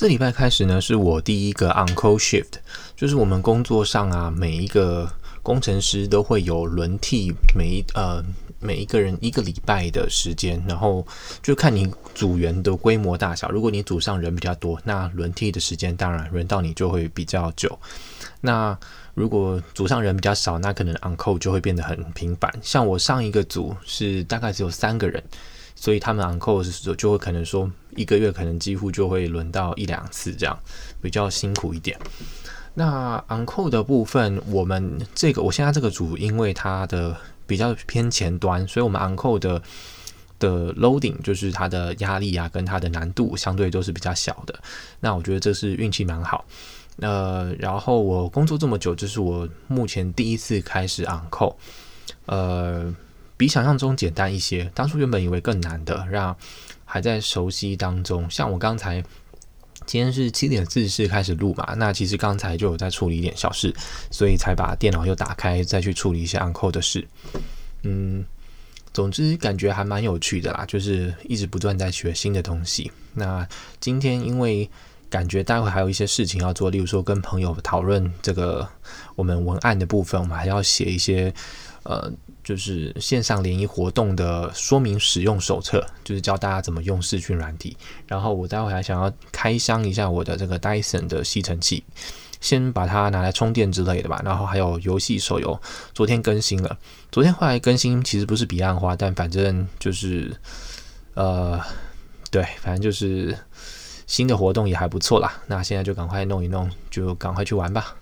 这礼拜开始呢，是我第一个 on call shift，就是我们工作上啊，每一个工程师都会有轮替，每一呃每一个人一个礼拜的时间，然后就看你组员的规模大小。如果你组上人比较多，那轮替的时间当然轮到你就会比较久。那如果组上人比较少，那可能 on call 就会变得很频繁。像我上一个组是大概只有三个人。所以他们 on call 的时候就会可能说一个月可能几乎就会轮到一两次这样，比较辛苦一点。那 uncle 的部分，我们这个我现在这个组因为它的比较偏前端，所以我们 uncle 的的 loading 就是它的压力啊跟它的难度相对都是比较小的。那我觉得这是运气蛮好。呃，然后我工作这么久，这是我目前第一次开始 uncle，呃。比想象中简单一些。当初原本以为更难的，让还在熟悉当中。像我刚才今天是七点四十开始录嘛，那其实刚才就有在处理一点小事，所以才把电脑又打开，再去处理一些 Uncle 的事。嗯，总之感觉还蛮有趣的啦，就是一直不断在学新的东西。那今天因为感觉待会还有一些事情要做，例如说跟朋友讨论这个我们文案的部分，我们还要写一些。呃，就是线上联谊活动的说明使用手册，就是教大家怎么用视讯软体。然后我待会还想要开箱一下我的这个 Dyson 的吸尘器，先把它拿来充电之类的吧。然后还有游戏手游，昨天更新了，昨天后来更新其实不是彼岸花，但反正就是呃，对，反正就是新的活动也还不错啦。那现在就赶快弄一弄，就赶快去玩吧。